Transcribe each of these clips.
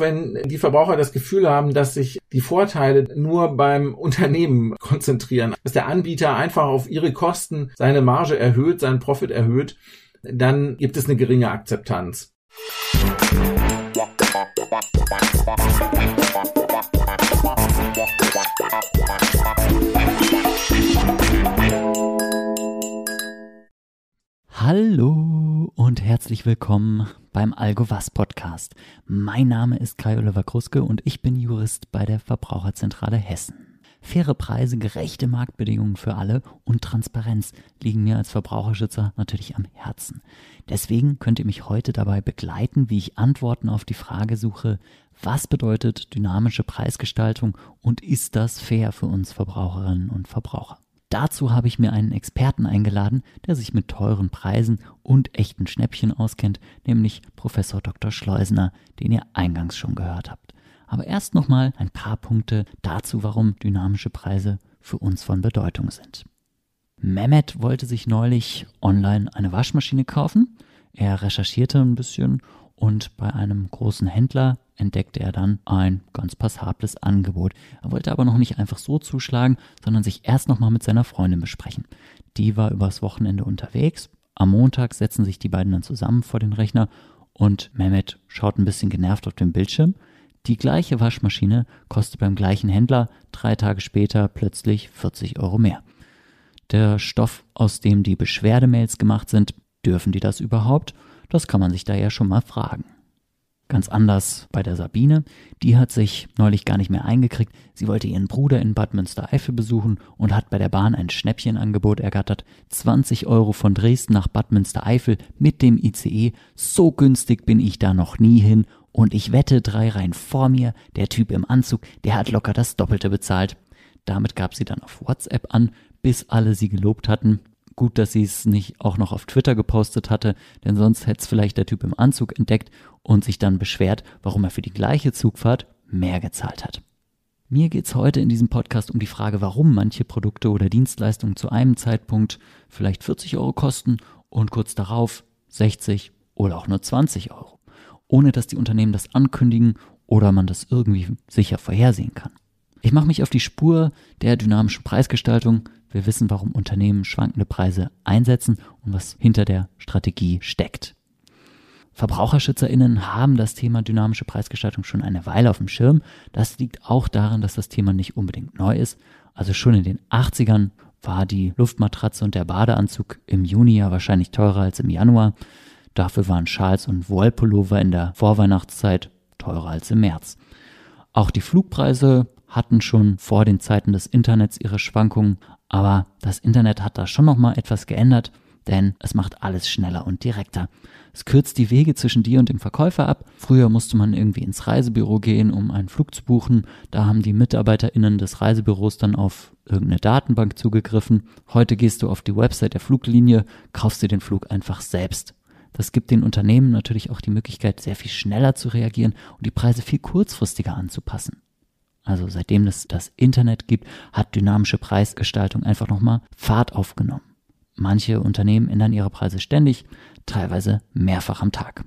wenn die Verbraucher das Gefühl haben, dass sich die Vorteile nur beim Unternehmen konzentrieren, dass der Anbieter einfach auf ihre Kosten seine Marge erhöht, seinen Profit erhöht, dann gibt es eine geringe Akzeptanz. Hallo und herzlich willkommen beim AlgoVas Podcast. Mein Name ist Kai Oliver Kruske und ich bin Jurist bei der Verbraucherzentrale Hessen. Faire Preise, gerechte Marktbedingungen für alle und Transparenz liegen mir als Verbraucherschützer natürlich am Herzen. Deswegen könnt ihr mich heute dabei begleiten, wie ich Antworten auf die Frage suche, was bedeutet dynamische Preisgestaltung und ist das fair für uns Verbraucherinnen und Verbraucher? Dazu habe ich mir einen Experten eingeladen, der sich mit teuren Preisen und echten Schnäppchen auskennt, nämlich Professor Dr. Schleusener, den ihr eingangs schon gehört habt. Aber erst nochmal ein paar Punkte dazu, warum dynamische Preise für uns von Bedeutung sind. Mehmet wollte sich neulich online eine Waschmaschine kaufen. Er recherchierte ein bisschen und bei einem großen Händler entdeckte er dann ein ganz passables Angebot. Er wollte aber noch nicht einfach so zuschlagen, sondern sich erst nochmal mit seiner Freundin besprechen. Die war übers Wochenende unterwegs. Am Montag setzen sich die beiden dann zusammen vor den Rechner und Mehmet schaut ein bisschen genervt auf den Bildschirm. Die gleiche Waschmaschine kostet beim gleichen Händler drei Tage später plötzlich 40 Euro mehr. Der Stoff, aus dem die Beschwerdemails gemacht sind, dürfen die das überhaupt? Das kann man sich da ja schon mal fragen. Ganz anders bei der Sabine. Die hat sich neulich gar nicht mehr eingekriegt. Sie wollte ihren Bruder in Bad Münstereifel besuchen und hat bei der Bahn ein Schnäppchenangebot ergattert. 20 Euro von Dresden nach Bad Münstereifel mit dem ICE. So günstig bin ich da noch nie hin. Und ich wette drei Reihen vor mir, der Typ im Anzug, der hat locker das Doppelte bezahlt. Damit gab sie dann auf WhatsApp an, bis alle sie gelobt hatten. Gut, dass sie es nicht auch noch auf Twitter gepostet hatte, denn sonst hätte es vielleicht der Typ im Anzug entdeckt und sich dann beschwert, warum er für die gleiche Zugfahrt mehr gezahlt hat. Mir geht es heute in diesem Podcast um die Frage, warum manche Produkte oder Dienstleistungen zu einem Zeitpunkt vielleicht 40 Euro kosten und kurz darauf 60 oder auch nur 20 Euro, ohne dass die Unternehmen das ankündigen oder man das irgendwie sicher vorhersehen kann. Ich mache mich auf die Spur der dynamischen Preisgestaltung, wir wissen, warum Unternehmen schwankende Preise einsetzen und was hinter der Strategie steckt. VerbraucherschützerInnen haben das Thema dynamische Preisgestaltung schon eine Weile auf dem Schirm. Das liegt auch daran, dass das Thema nicht unbedingt neu ist. Also schon in den 80ern war die Luftmatratze und der Badeanzug im Juni ja wahrscheinlich teurer als im Januar. Dafür waren Schals und Wollpullover in der Vorweihnachtszeit teurer als im März. Auch die Flugpreise hatten schon vor den Zeiten des Internets ihre Schwankungen, aber das Internet hat da schon noch mal etwas geändert, denn es macht alles schneller und direkter. Es kürzt die Wege zwischen dir und dem Verkäufer ab. Früher musste man irgendwie ins Reisebüro gehen, um einen Flug zu buchen. Da haben die MitarbeiterInnen des Reisebüros dann auf irgendeine Datenbank zugegriffen. Heute gehst du auf die Website der Fluglinie, kaufst dir den Flug einfach selbst. Das gibt den Unternehmen natürlich auch die Möglichkeit, sehr viel schneller zu reagieren und die Preise viel kurzfristiger anzupassen. Also seitdem es das Internet gibt, hat dynamische Preisgestaltung einfach nochmal Fahrt aufgenommen. Manche Unternehmen ändern ihre Preise ständig, teilweise mehrfach am Tag.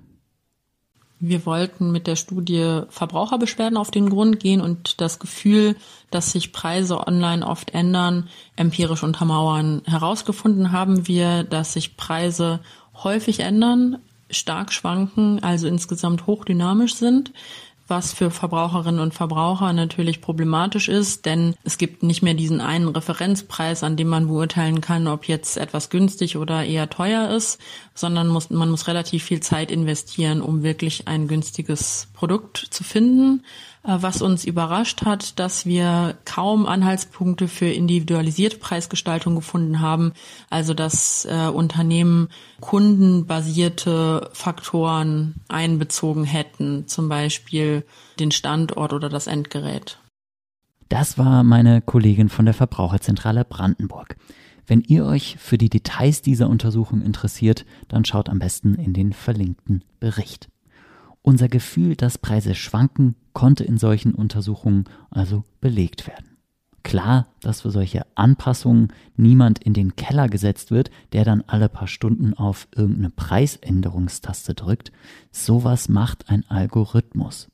Wir wollten mit der Studie Verbraucherbeschwerden auf den Grund gehen und das Gefühl, dass sich Preise online oft ändern, empirisch untermauern. Herausgefunden haben wir, dass sich Preise häufig ändern, stark schwanken, also insgesamt hochdynamisch sind was für Verbraucherinnen und Verbraucher natürlich problematisch ist, denn es gibt nicht mehr diesen einen Referenzpreis, an dem man beurteilen kann, ob jetzt etwas günstig oder eher teuer ist, sondern muss, man muss relativ viel Zeit investieren, um wirklich ein günstiges Produkt zu finden. Äh, was uns überrascht hat, dass wir kaum Anhaltspunkte für individualisierte Preisgestaltung gefunden haben. Also dass äh, Unternehmen kundenbasierte Faktoren einbezogen hätten, zum Beispiel den Standort oder das Endgerät. Das war meine Kollegin von der Verbraucherzentrale Brandenburg. Wenn ihr euch für die Details dieser Untersuchung interessiert, dann schaut am besten in den verlinkten Bericht. Unser Gefühl, dass Preise schwanken, konnte in solchen Untersuchungen also belegt werden. Klar, dass für solche Anpassungen niemand in den Keller gesetzt wird, der dann alle paar Stunden auf irgendeine Preisänderungstaste drückt. Sowas macht ein Algorithmus.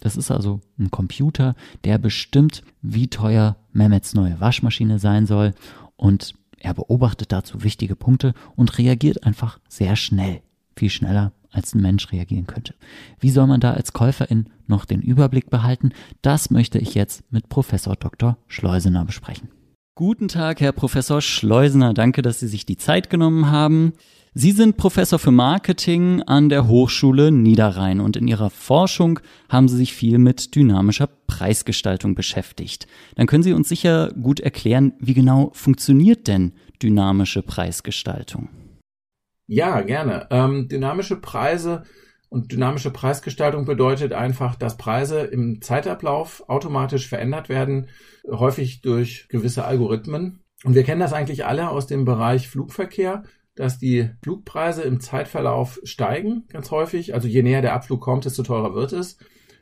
Das ist also ein Computer, der bestimmt, wie teuer Mehmets neue Waschmaschine sein soll und er beobachtet dazu wichtige Punkte und reagiert einfach sehr schnell, viel schneller als ein Mensch reagieren könnte. Wie soll man da als Käuferin noch den Überblick behalten? Das möchte ich jetzt mit Professor Dr. Schleusener besprechen. Guten Tag, Herr Professor Schleusener. Danke, dass Sie sich die Zeit genommen haben. Sie sind Professor für Marketing an der Hochschule Niederrhein und in Ihrer Forschung haben Sie sich viel mit dynamischer Preisgestaltung beschäftigt. Dann können Sie uns sicher gut erklären, wie genau funktioniert denn dynamische Preisgestaltung? Ja, gerne. Ähm, dynamische Preise und dynamische Preisgestaltung bedeutet einfach, dass Preise im Zeitablauf automatisch verändert werden, häufig durch gewisse Algorithmen. Und wir kennen das eigentlich alle aus dem Bereich Flugverkehr, dass die Flugpreise im Zeitverlauf steigen, ganz häufig. Also je näher der Abflug kommt, desto teurer wird es.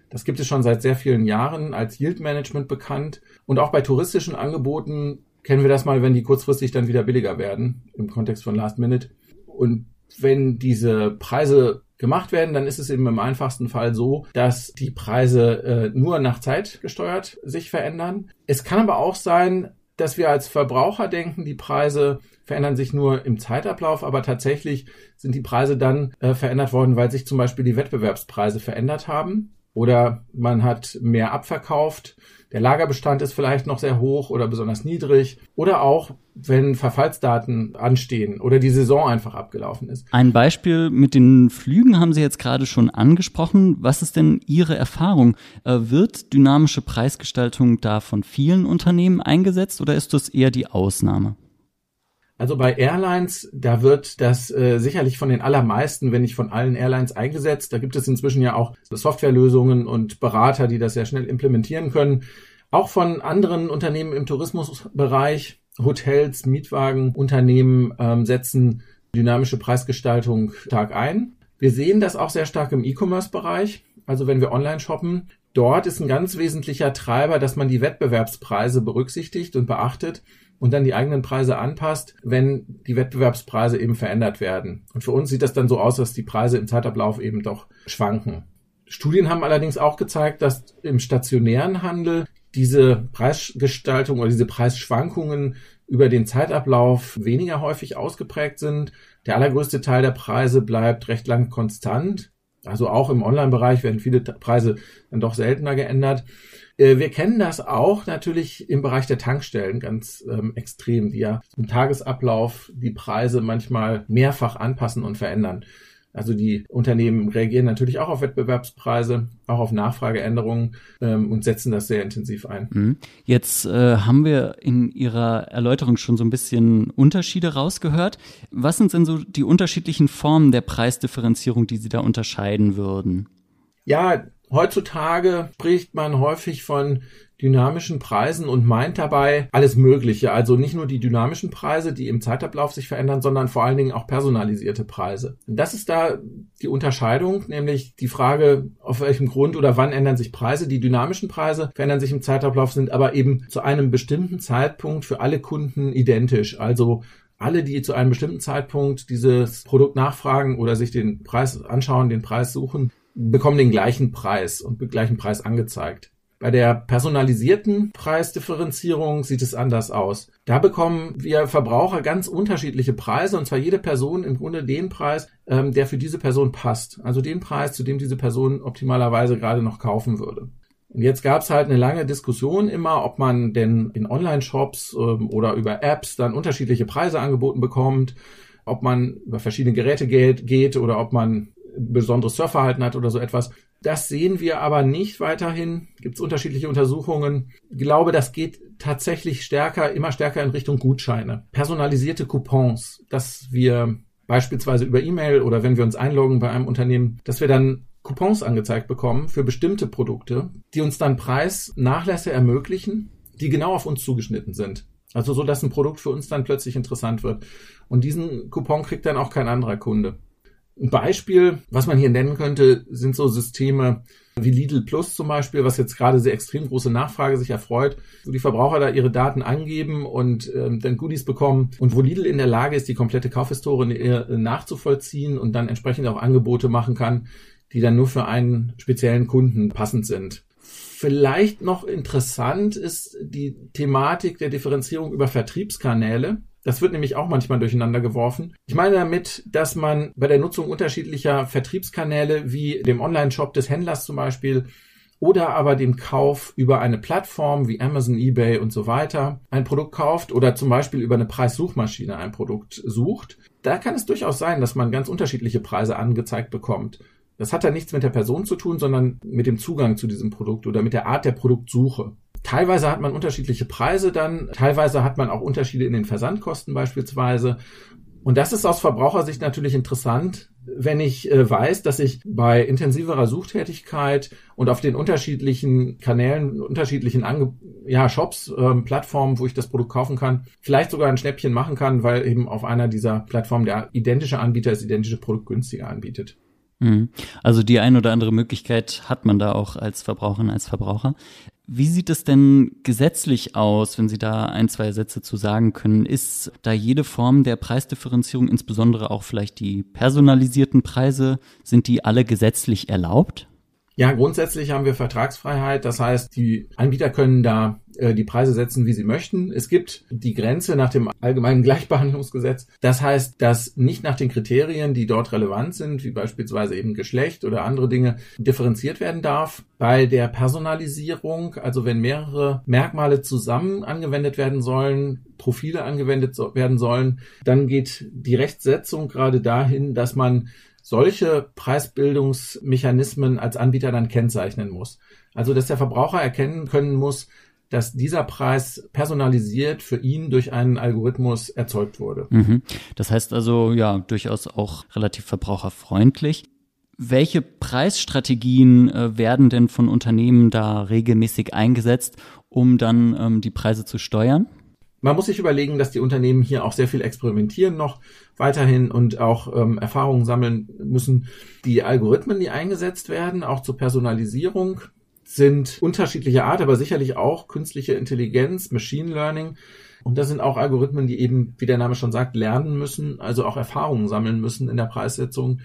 Das gibt es schon seit sehr vielen Jahren als Yield Management bekannt. Und auch bei touristischen Angeboten kennen wir das mal, wenn die kurzfristig dann wieder billiger werden im Kontext von Last Minute. Und wenn diese Preise gemacht werden, dann ist es eben im einfachsten Fall so, dass die Preise äh, nur nach Zeit gesteuert sich verändern. Es kann aber auch sein, dass wir als Verbraucher denken, die Preise verändern sich nur im Zeitablauf, aber tatsächlich sind die Preise dann äh, verändert worden, weil sich zum Beispiel die Wettbewerbspreise verändert haben oder man hat mehr abverkauft der Lagerbestand ist vielleicht noch sehr hoch oder besonders niedrig. Oder auch, wenn Verfallsdaten anstehen oder die Saison einfach abgelaufen ist. Ein Beispiel mit den Flügen haben Sie jetzt gerade schon angesprochen. Was ist denn Ihre Erfahrung? Äh, wird dynamische Preisgestaltung da von vielen Unternehmen eingesetzt oder ist das eher die Ausnahme? Also bei Airlines, da wird das äh, sicherlich von den allermeisten, wenn nicht von allen Airlines eingesetzt. Da gibt es inzwischen ja auch Softwarelösungen und Berater, die das sehr schnell implementieren können. Auch von anderen Unternehmen im Tourismusbereich, Hotels, Mietwagenunternehmen ähm, setzen dynamische Preisgestaltung stark ein. Wir sehen das auch sehr stark im E-Commerce-Bereich. Also wenn wir online shoppen, dort ist ein ganz wesentlicher Treiber, dass man die Wettbewerbspreise berücksichtigt und beachtet und dann die eigenen Preise anpasst, wenn die Wettbewerbspreise eben verändert werden. Und für uns sieht das dann so aus, dass die Preise im Zeitablauf eben doch schwanken. Studien haben allerdings auch gezeigt, dass im stationären Handel diese Preisgestaltung oder diese Preisschwankungen über den Zeitablauf weniger häufig ausgeprägt sind. Der allergrößte Teil der Preise bleibt recht lang konstant. Also auch im Online-Bereich werden viele Preise dann doch seltener geändert. Äh, wir kennen das auch natürlich im Bereich der Tankstellen ganz ähm, extrem, die ja im Tagesablauf die Preise manchmal mehrfach anpassen und verändern. Also die Unternehmen reagieren natürlich auch auf Wettbewerbspreise, auch auf Nachfrageänderungen ähm, und setzen das sehr intensiv ein. Mhm. Jetzt äh, haben wir in Ihrer Erläuterung schon so ein bisschen Unterschiede rausgehört. Was sind denn so die unterschiedlichen Formen der Preisdifferenzierung, die Sie da unterscheiden würden? Ja, Heutzutage spricht man häufig von dynamischen Preisen und meint dabei alles Mögliche. Also nicht nur die dynamischen Preise, die im Zeitablauf sich verändern, sondern vor allen Dingen auch personalisierte Preise. Das ist da die Unterscheidung, nämlich die Frage, auf welchem Grund oder wann ändern sich Preise. Die dynamischen Preise verändern sich im Zeitablauf, sind aber eben zu einem bestimmten Zeitpunkt für alle Kunden identisch. Also alle, die zu einem bestimmten Zeitpunkt dieses Produkt nachfragen oder sich den Preis anschauen, den Preis suchen, bekommen den gleichen Preis und gleichen Preis angezeigt. Bei der personalisierten Preisdifferenzierung sieht es anders aus. Da bekommen wir Verbraucher ganz unterschiedliche Preise und zwar jede Person im Grunde den Preis, ähm, der für diese Person passt. Also den Preis, zu dem diese Person optimalerweise gerade noch kaufen würde. Und jetzt gab es halt eine lange Diskussion immer, ob man denn in Online-Shops ähm, oder über Apps dann unterschiedliche Preise angeboten bekommt, ob man über verschiedene Geräte geht, geht oder ob man besonderes Surfverhalten hat oder so etwas. Das sehen wir aber nicht weiterhin. Gibt es unterschiedliche Untersuchungen. Ich glaube, das geht tatsächlich stärker, immer stärker in Richtung Gutscheine. Personalisierte Coupons, dass wir beispielsweise über E-Mail oder wenn wir uns einloggen bei einem Unternehmen, dass wir dann Coupons angezeigt bekommen für bestimmte Produkte, die uns dann Preisnachlässe ermöglichen, die genau auf uns zugeschnitten sind. Also so, dass ein Produkt für uns dann plötzlich interessant wird. Und diesen Coupon kriegt dann auch kein anderer Kunde. Ein Beispiel, was man hier nennen könnte, sind so Systeme wie Lidl Plus zum Beispiel, was jetzt gerade sehr extrem große Nachfrage sich erfreut, wo die Verbraucher da ihre Daten angeben und ähm, dann Goodies bekommen und wo Lidl in der Lage ist, die komplette Kaufhistorie nachzuvollziehen und dann entsprechend auch Angebote machen kann, die dann nur für einen speziellen Kunden passend sind. Vielleicht noch interessant ist die Thematik der Differenzierung über Vertriebskanäle. Das wird nämlich auch manchmal durcheinander geworfen. Ich meine damit, dass man bei der Nutzung unterschiedlicher Vertriebskanäle wie dem Online-Shop des Händlers zum Beispiel oder aber dem Kauf über eine Plattform wie Amazon, eBay und so weiter ein Produkt kauft oder zum Beispiel über eine Preissuchmaschine ein Produkt sucht, da kann es durchaus sein, dass man ganz unterschiedliche Preise angezeigt bekommt. Das hat dann nichts mit der Person zu tun, sondern mit dem Zugang zu diesem Produkt oder mit der Art der Produktsuche. Teilweise hat man unterschiedliche Preise dann, teilweise hat man auch Unterschiede in den Versandkosten beispielsweise. Und das ist aus Verbrauchersicht natürlich interessant, wenn ich äh, weiß, dass ich bei intensiverer Suchtätigkeit und auf den unterschiedlichen Kanälen, unterschiedlichen Ange ja, Shops, ähm, Plattformen, wo ich das Produkt kaufen kann, vielleicht sogar ein Schnäppchen machen kann, weil eben auf einer dieser Plattformen der identische Anbieter das identische Produkt günstiger anbietet. Mhm. Also die ein oder andere Möglichkeit hat man da auch als Verbraucherin, als Verbraucher. Wie sieht es denn gesetzlich aus, wenn Sie da ein, zwei Sätze zu sagen können? Ist da jede Form der Preisdifferenzierung, insbesondere auch vielleicht die personalisierten Preise, sind die alle gesetzlich erlaubt? Ja, grundsätzlich haben wir Vertragsfreiheit. Das heißt, die Anbieter können da die Preise setzen, wie sie möchten. Es gibt die Grenze nach dem allgemeinen Gleichbehandlungsgesetz. Das heißt, dass nicht nach den Kriterien, die dort relevant sind, wie beispielsweise eben Geschlecht oder andere Dinge, differenziert werden darf. Bei der Personalisierung, also wenn mehrere Merkmale zusammen angewendet werden sollen, Profile angewendet werden sollen, dann geht die Rechtsetzung gerade dahin, dass man solche Preisbildungsmechanismen als Anbieter dann kennzeichnen muss. Also dass der Verbraucher erkennen können muss, dass dieser Preis personalisiert für ihn durch einen Algorithmus erzeugt wurde. Mhm. Das heißt also ja durchaus auch relativ verbraucherfreundlich. Welche Preisstrategien äh, werden denn von Unternehmen da regelmäßig eingesetzt, um dann ähm, die Preise zu steuern? Man muss sich überlegen, dass die Unternehmen hier auch sehr viel experimentieren noch weiterhin und auch ähm, Erfahrungen sammeln müssen. Die Algorithmen, die eingesetzt werden, auch zur Personalisierung, sind unterschiedlicher Art, aber sicherlich auch künstliche Intelligenz, Machine Learning. Und das sind auch Algorithmen, die eben, wie der Name schon sagt, lernen müssen, also auch Erfahrungen sammeln müssen in der Preissetzung.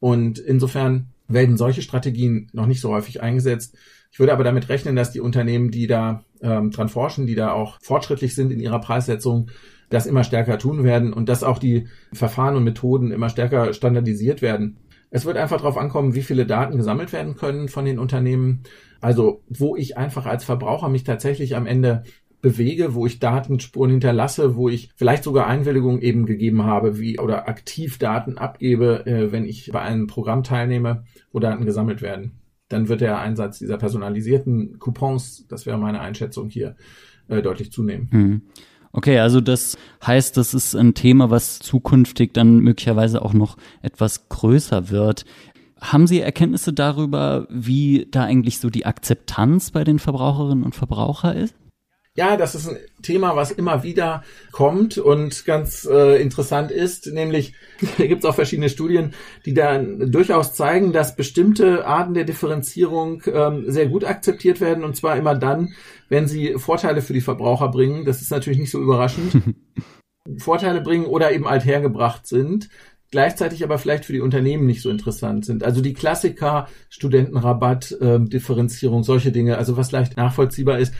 Und insofern werden solche Strategien noch nicht so häufig eingesetzt. Ich würde aber damit rechnen, dass die Unternehmen, die da ähm, dran forschen, die da auch fortschrittlich sind in ihrer Preissetzung, das immer stärker tun werden und dass auch die Verfahren und Methoden immer stärker standardisiert werden. Es wird einfach darauf ankommen, wie viele Daten gesammelt werden können von den Unternehmen. Also wo ich einfach als Verbraucher mich tatsächlich am Ende bewege, wo ich Datenspuren hinterlasse, wo ich vielleicht sogar Einwilligung eben gegeben habe, wie oder aktiv Daten abgebe, äh, wenn ich bei einem Programm teilnehme, wo Daten gesammelt werden dann wird der Einsatz dieser personalisierten Coupons, das wäre meine Einschätzung hier, äh, deutlich zunehmen. Hm. Okay, also das heißt, das ist ein Thema, was zukünftig dann möglicherweise auch noch etwas größer wird. Haben Sie Erkenntnisse darüber, wie da eigentlich so die Akzeptanz bei den Verbraucherinnen und Verbrauchern ist? Ja, das ist ein Thema, was immer wieder kommt und ganz äh, interessant ist, nämlich gibt es auch verschiedene Studien, die dann durchaus zeigen, dass bestimmte Arten der Differenzierung ähm, sehr gut akzeptiert werden und zwar immer dann, wenn sie Vorteile für die Verbraucher bringen. Das ist natürlich nicht so überraschend. Vorteile bringen oder eben althergebracht sind gleichzeitig aber vielleicht für die Unternehmen nicht so interessant sind. Also die Klassiker, Studentenrabatt, ähm, Differenzierung, solche Dinge, also was leicht nachvollziehbar ist,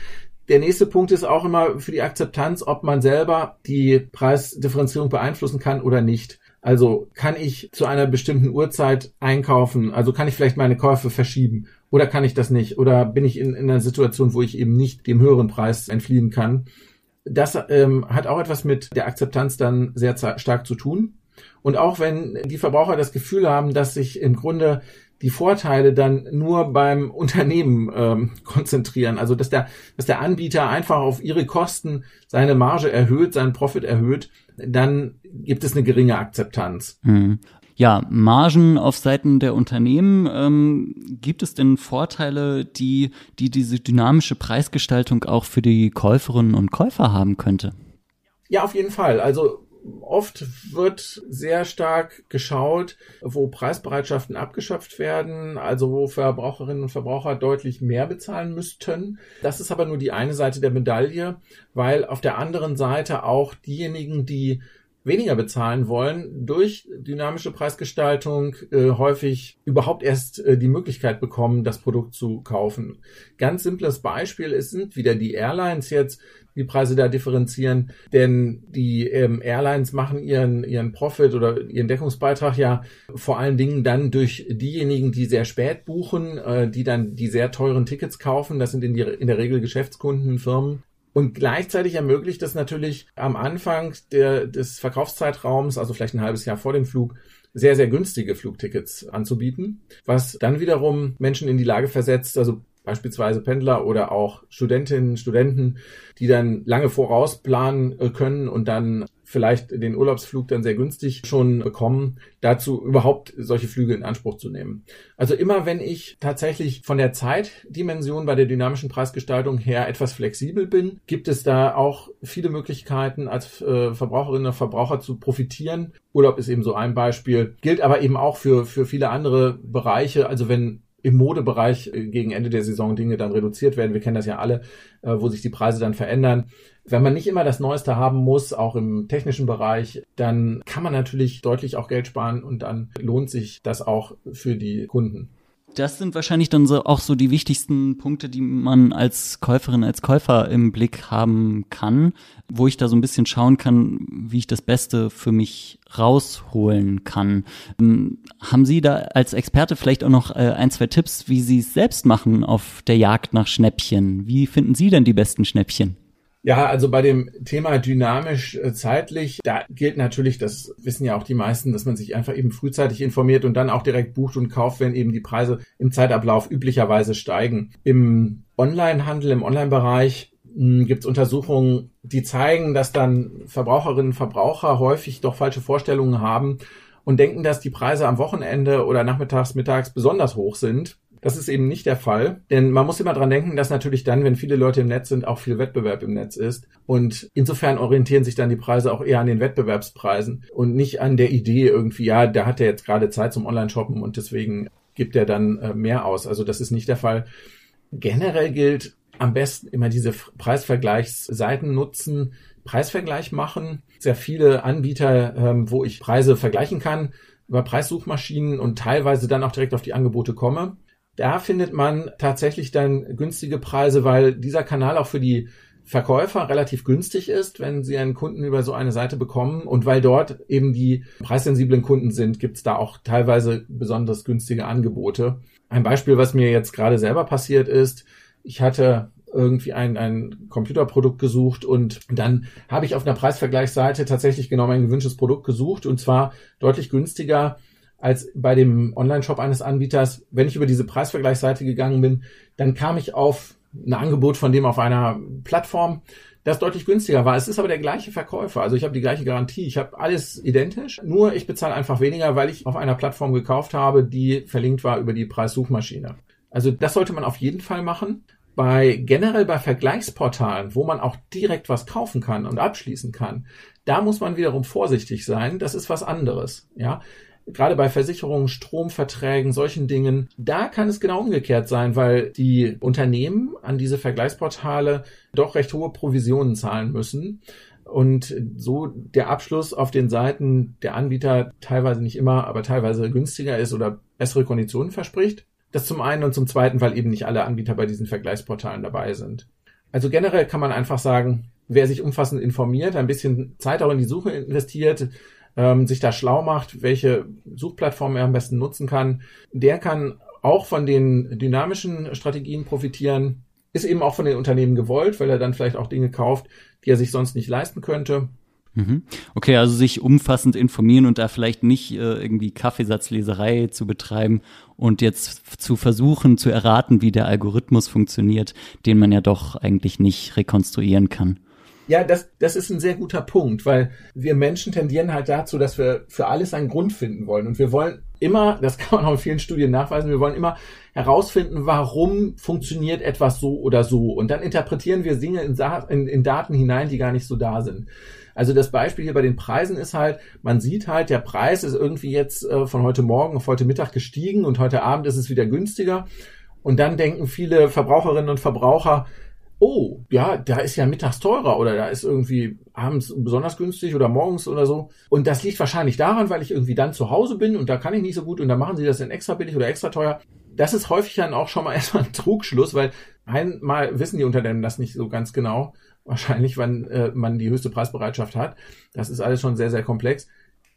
der nächste Punkt ist auch immer für die Akzeptanz, ob man selber die Preisdifferenzierung beeinflussen kann oder nicht. Also kann ich zu einer bestimmten Uhrzeit einkaufen? Also kann ich vielleicht meine Käufe verschieben? Oder kann ich das nicht? Oder bin ich in, in einer Situation, wo ich eben nicht dem höheren Preis entfliehen kann? Das ähm, hat auch etwas mit der Akzeptanz dann sehr stark zu tun. Und auch wenn die Verbraucher das Gefühl haben, dass sich im Grunde die Vorteile dann nur beim Unternehmen ähm, konzentrieren. Also dass der, dass der Anbieter einfach auf ihre Kosten seine Marge erhöht, seinen Profit erhöht, dann gibt es eine geringe Akzeptanz. Hm. Ja, Margen auf Seiten der Unternehmen. Ähm, gibt es denn Vorteile, die, die diese dynamische Preisgestaltung auch für die Käuferinnen und Käufer haben könnte? Ja, auf jeden Fall. Also oft wird sehr stark geschaut, wo Preisbereitschaften abgeschöpft werden, also wo Verbraucherinnen und Verbraucher deutlich mehr bezahlen müssten. Das ist aber nur die eine Seite der Medaille, weil auf der anderen Seite auch diejenigen, die weniger bezahlen wollen, durch dynamische Preisgestaltung äh, häufig überhaupt erst äh, die Möglichkeit bekommen, das Produkt zu kaufen. Ganz simples Beispiel ist, sind wieder die Airlines jetzt, die Preise da differenzieren, denn die ähm, Airlines machen ihren, ihren Profit oder ihren Deckungsbeitrag ja vor allen Dingen dann durch diejenigen, die sehr spät buchen, äh, die dann die sehr teuren Tickets kaufen. Das sind in, die, in der Regel Geschäftskunden, Firmen. Und gleichzeitig ermöglicht es natürlich am Anfang der, des Verkaufszeitraums, also vielleicht ein halbes Jahr vor dem Flug, sehr, sehr günstige Flugtickets anzubieten, was dann wiederum Menschen in die Lage versetzt, also beispielsweise Pendler oder auch Studentinnen, Studenten, die dann lange vorausplanen äh, können und dann vielleicht den Urlaubsflug dann sehr günstig schon bekommen, dazu überhaupt solche Flüge in Anspruch zu nehmen. Also immer wenn ich tatsächlich von der Zeitdimension bei der dynamischen Preisgestaltung her etwas flexibel bin, gibt es da auch viele Möglichkeiten als äh, Verbraucherinnen und Verbraucher zu profitieren. Urlaub ist eben so ein Beispiel, gilt aber eben auch für, für viele andere Bereiche. Also wenn im Modebereich äh, gegen Ende der Saison Dinge dann reduziert werden. Wir kennen das ja alle, äh, wo sich die Preise dann verändern. Wenn man nicht immer das Neueste haben muss, auch im technischen Bereich, dann kann man natürlich deutlich auch Geld sparen und dann lohnt sich das auch für die Kunden. Das sind wahrscheinlich dann so auch so die wichtigsten Punkte, die man als Käuferin, als Käufer im Blick haben kann, wo ich da so ein bisschen schauen kann, wie ich das Beste für mich rausholen kann. Ähm, haben Sie da als Experte vielleicht auch noch äh, ein, zwei Tipps, wie Sie es selbst machen auf der Jagd nach Schnäppchen? Wie finden Sie denn die besten Schnäppchen? Ja, also bei dem Thema dynamisch äh, zeitlich, da gilt natürlich, das wissen ja auch die meisten, dass man sich einfach eben frühzeitig informiert und dann auch direkt bucht und kauft, wenn eben die Preise im Zeitablauf üblicherweise steigen. Im Onlinehandel, im Onlinebereich hm, gibt es Untersuchungen, die zeigen, dass dann Verbraucherinnen und Verbraucher häufig doch falsche Vorstellungen haben und denken, dass die Preise am Wochenende oder nachmittags, mittags besonders hoch sind das ist eben nicht der Fall, denn man muss immer dran denken, dass natürlich dann, wenn viele Leute im Netz sind, auch viel Wettbewerb im Netz ist. Und insofern orientieren sich dann die Preise auch eher an den Wettbewerbspreisen und nicht an der Idee irgendwie, ja, da hat er jetzt gerade Zeit zum Online-Shoppen und deswegen gibt er dann äh, mehr aus. Also das ist nicht der Fall. Generell gilt am besten immer diese Preisvergleichsseiten nutzen, Preisvergleich machen. Sehr viele Anbieter, ähm, wo ich Preise vergleichen kann über Preissuchmaschinen und teilweise dann auch direkt auf die Angebote komme. Da findet man tatsächlich dann günstige Preise, weil dieser Kanal auch für die Verkäufer relativ günstig ist, wenn sie einen Kunden über so eine Seite bekommen. Und weil dort eben die preissensiblen Kunden sind, gibt es da auch teilweise besonders günstige Angebote. Ein Beispiel, was mir jetzt gerade selber passiert ist, ich hatte irgendwie ein, ein Computerprodukt gesucht und dann habe ich auf einer Preisvergleichsseite tatsächlich genau mein gewünschtes Produkt gesucht und zwar deutlich günstiger als bei dem Online-Shop eines Anbieters. Wenn ich über diese Preisvergleichsseite gegangen bin, dann kam ich auf ein Angebot von dem auf einer Plattform, das deutlich günstiger war. Es ist aber der gleiche Verkäufer. Also ich habe die gleiche Garantie. Ich habe alles identisch. Nur ich bezahle einfach weniger, weil ich auf einer Plattform gekauft habe, die verlinkt war über die Preissuchmaschine. Also das sollte man auf jeden Fall machen. Bei generell bei Vergleichsportalen, wo man auch direkt was kaufen kann und abschließen kann, da muss man wiederum vorsichtig sein. Das ist was anderes. Ja, gerade bei Versicherungen, Stromverträgen, solchen Dingen, da kann es genau umgekehrt sein, weil die Unternehmen an diese Vergleichsportale doch recht hohe Provisionen zahlen müssen und so der Abschluss auf den Seiten der Anbieter teilweise nicht immer, aber teilweise günstiger ist oder bessere Konditionen verspricht. Das zum einen und zum zweiten, weil eben nicht alle Anbieter bei diesen Vergleichsportalen dabei sind. Also generell kann man einfach sagen, wer sich umfassend informiert, ein bisschen Zeit auch in die Suche investiert, ähm, sich da schlau macht, welche Suchplattform er am besten nutzen kann, der kann auch von den dynamischen Strategien profitieren, ist eben auch von den Unternehmen gewollt, weil er dann vielleicht auch Dinge kauft, die er sich sonst nicht leisten könnte. Mhm. Okay, also sich umfassend informieren und da vielleicht nicht äh, irgendwie Kaffeesatzleserei zu betreiben und jetzt zu versuchen zu erraten, wie der Algorithmus funktioniert, den man ja doch eigentlich nicht rekonstruieren kann. Ja, das, das ist ein sehr guter Punkt, weil wir Menschen tendieren halt dazu, dass wir für alles einen Grund finden wollen. Und wir wollen immer, das kann man auch in vielen Studien nachweisen, wir wollen immer herausfinden, warum funktioniert etwas so oder so. Und dann interpretieren wir Dinge in, in, in Daten hinein, die gar nicht so da sind. Also das Beispiel hier bei den Preisen ist halt, man sieht halt, der Preis ist irgendwie jetzt äh, von heute Morgen auf heute Mittag gestiegen und heute Abend ist es wieder günstiger. Und dann denken viele Verbraucherinnen und Verbraucher, oh, ja, da ist ja mittags teurer oder da ist irgendwie abends besonders günstig oder morgens oder so. Und das liegt wahrscheinlich daran, weil ich irgendwie dann zu Hause bin und da kann ich nicht so gut und da machen sie das dann extra billig oder extra teuer. Das ist häufig dann auch schon mal erstmal ein Trugschluss, weil einmal wissen die Unternehmen das nicht so ganz genau. Wahrscheinlich, wann äh, man die höchste Preisbereitschaft hat. Das ist alles schon sehr, sehr komplex.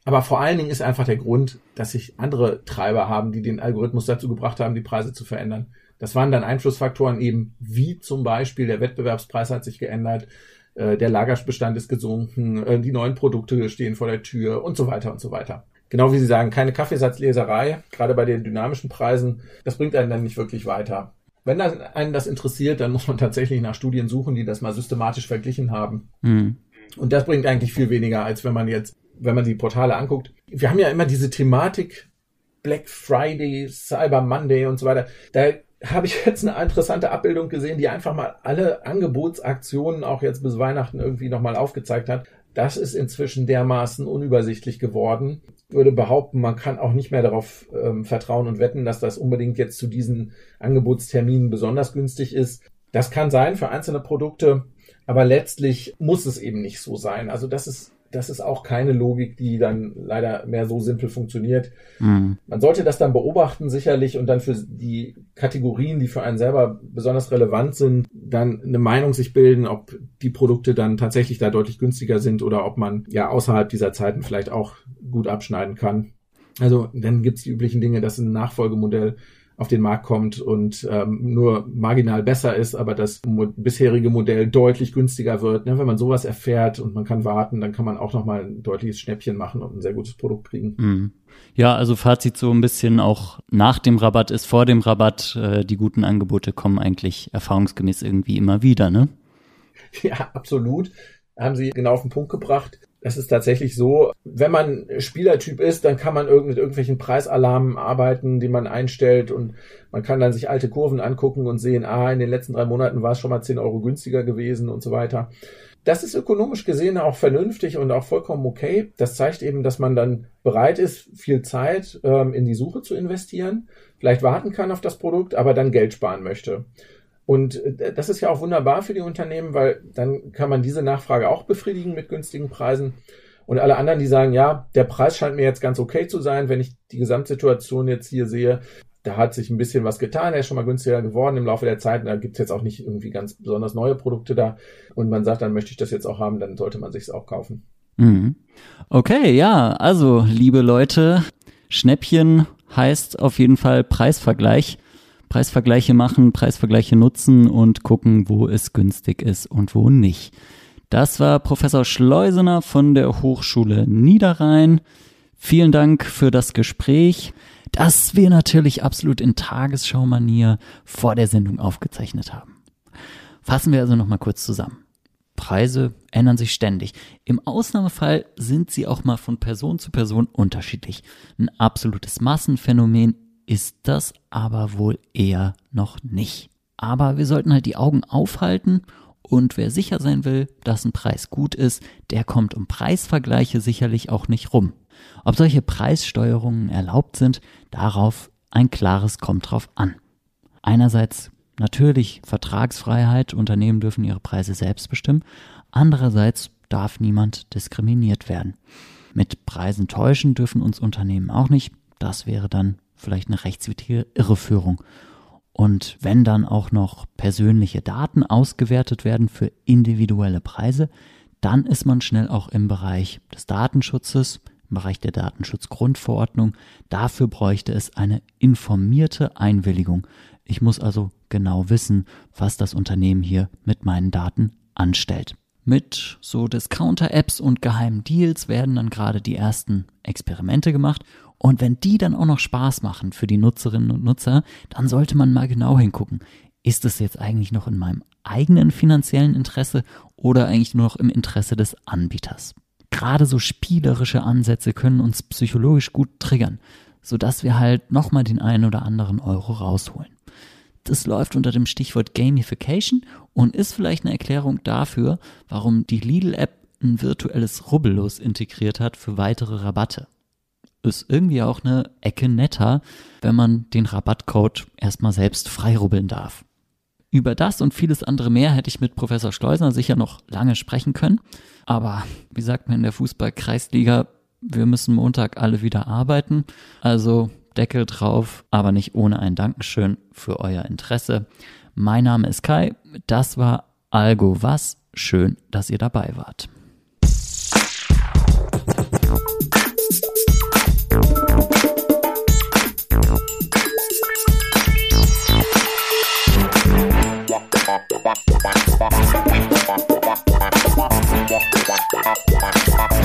Aber vor allen Dingen ist einfach der Grund, dass sich andere Treiber haben, die den Algorithmus dazu gebracht haben, die Preise zu verändern. Das waren dann Einflussfaktoren eben wie zum Beispiel der Wettbewerbspreis hat sich geändert, äh, der Lagerbestand ist gesunken, äh, die neuen Produkte stehen vor der Tür und so weiter und so weiter. Genau wie Sie sagen, keine Kaffeesatzleserei, gerade bei den dynamischen Preisen, das bringt einen dann nicht wirklich weiter. Wenn einen das interessiert, dann muss man tatsächlich nach Studien suchen, die das mal systematisch verglichen haben. Mhm. Und das bringt eigentlich viel weniger, als wenn man jetzt wenn man die Portale anguckt, wir haben ja immer diese Thematik Black Friday, Cyber Monday und so weiter. Da habe ich jetzt eine interessante Abbildung gesehen, die einfach mal alle Angebotsaktionen auch jetzt bis Weihnachten irgendwie nochmal aufgezeigt hat. Das ist inzwischen dermaßen unübersichtlich geworden. Ich würde behaupten, man kann auch nicht mehr darauf ähm, vertrauen und wetten, dass das unbedingt jetzt zu diesen Angebotsterminen besonders günstig ist. Das kann sein für einzelne Produkte, aber letztlich muss es eben nicht so sein. Also das ist das ist auch keine Logik, die dann leider mehr so simpel funktioniert. Mhm. Man sollte das dann beobachten, sicherlich, und dann für die Kategorien, die für einen selber besonders relevant sind, dann eine Meinung sich bilden, ob die Produkte dann tatsächlich da deutlich günstiger sind oder ob man ja außerhalb dieser Zeiten vielleicht auch gut abschneiden kann. Also dann gibt's die üblichen Dinge, dass ein Nachfolgemodell auf den Markt kommt und ähm, nur marginal besser ist, aber das mo bisherige Modell deutlich günstiger wird. Ne? Wenn man sowas erfährt und man kann warten, dann kann man auch nochmal ein deutliches Schnäppchen machen und ein sehr gutes Produkt kriegen. Mhm. Ja, also Fazit so ein bisschen auch nach dem Rabatt ist vor dem Rabatt. Äh, die guten Angebote kommen eigentlich erfahrungsgemäß irgendwie immer wieder, ne? Ja, absolut. Haben Sie genau auf den Punkt gebracht. Es ist tatsächlich so, wenn man Spielertyp ist, dann kann man mit irgendwelchen Preisalarmen arbeiten, die man einstellt und man kann dann sich alte Kurven angucken und sehen, ah, in den letzten drei Monaten war es schon mal 10 Euro günstiger gewesen und so weiter. Das ist ökonomisch gesehen auch vernünftig und auch vollkommen okay. Das zeigt eben, dass man dann bereit ist, viel Zeit ähm, in die Suche zu investieren, vielleicht warten kann auf das Produkt, aber dann Geld sparen möchte. Und äh, das ist ja auch wunderbar für die Unternehmen, weil dann kann man diese Nachfrage auch befriedigen mit günstigen Preisen. Und alle anderen, die sagen, ja, der Preis scheint mir jetzt ganz okay zu sein, wenn ich die Gesamtsituation jetzt hier sehe, da hat sich ein bisschen was getan, er ist schon mal günstiger geworden im Laufe der Zeit. Da gibt es jetzt auch nicht irgendwie ganz besonders neue Produkte da. Und man sagt, dann möchte ich das jetzt auch haben, dann sollte man sich es auch kaufen. Mhm. Okay, ja, also liebe Leute, Schnäppchen heißt auf jeden Fall Preisvergleich. Preisvergleiche machen, Preisvergleiche nutzen und gucken, wo es günstig ist und wo nicht. Das war Professor Schleusener von der Hochschule Niederrhein. Vielen Dank für das Gespräch, das wir natürlich absolut in Tagesschau-Manier vor der Sendung aufgezeichnet haben. Fassen wir also nochmal kurz zusammen. Preise ändern sich ständig. Im Ausnahmefall sind sie auch mal von Person zu Person unterschiedlich. Ein absolutes Massenphänomen ist das aber wohl eher noch nicht. Aber wir sollten halt die Augen aufhalten und wer sicher sein will, dass ein Preis gut ist, der kommt um Preisvergleiche sicherlich auch nicht rum. Ob solche Preissteuerungen erlaubt sind, darauf ein klares kommt drauf an. Einerseits natürlich Vertragsfreiheit, Unternehmen dürfen ihre Preise selbst bestimmen, andererseits darf niemand diskriminiert werden. Mit Preisen täuschen dürfen uns Unternehmen auch nicht, das wäre dann vielleicht eine rechtswidrige Irreführung. Und wenn dann auch noch persönliche Daten ausgewertet werden für individuelle Preise, dann ist man schnell auch im Bereich des Datenschutzes, im Bereich der Datenschutzgrundverordnung. Dafür bräuchte es eine informierte Einwilligung. Ich muss also genau wissen, was das Unternehmen hier mit meinen Daten anstellt. Mit so Discounter-Apps und geheimen Deals werden dann gerade die ersten Experimente gemacht und wenn die dann auch noch Spaß machen für die Nutzerinnen und Nutzer, dann sollte man mal genau hingucken. Ist es jetzt eigentlich noch in meinem eigenen finanziellen Interesse oder eigentlich nur noch im Interesse des Anbieters? Gerade so spielerische Ansätze können uns psychologisch gut triggern, sodass wir halt nochmal den einen oder anderen Euro rausholen. Das läuft unter dem Stichwort Gamification und ist vielleicht eine Erklärung dafür, warum die Lidl-App ein virtuelles Rubbellos integriert hat für weitere Rabatte ist irgendwie auch eine Ecke netter, wenn man den Rabattcode erstmal selbst freirubbeln darf. Über das und vieles andere mehr hätte ich mit Professor Schleusner sicher noch lange sprechen können. Aber wie sagt man in der Fußball-Kreisliga, wir müssen Montag alle wieder arbeiten. Also Deckel drauf, aber nicht ohne ein Dankeschön für euer Interesse. Mein Name ist Kai, das war Algo Was. Schön, dass ihr dabei wart. Thank.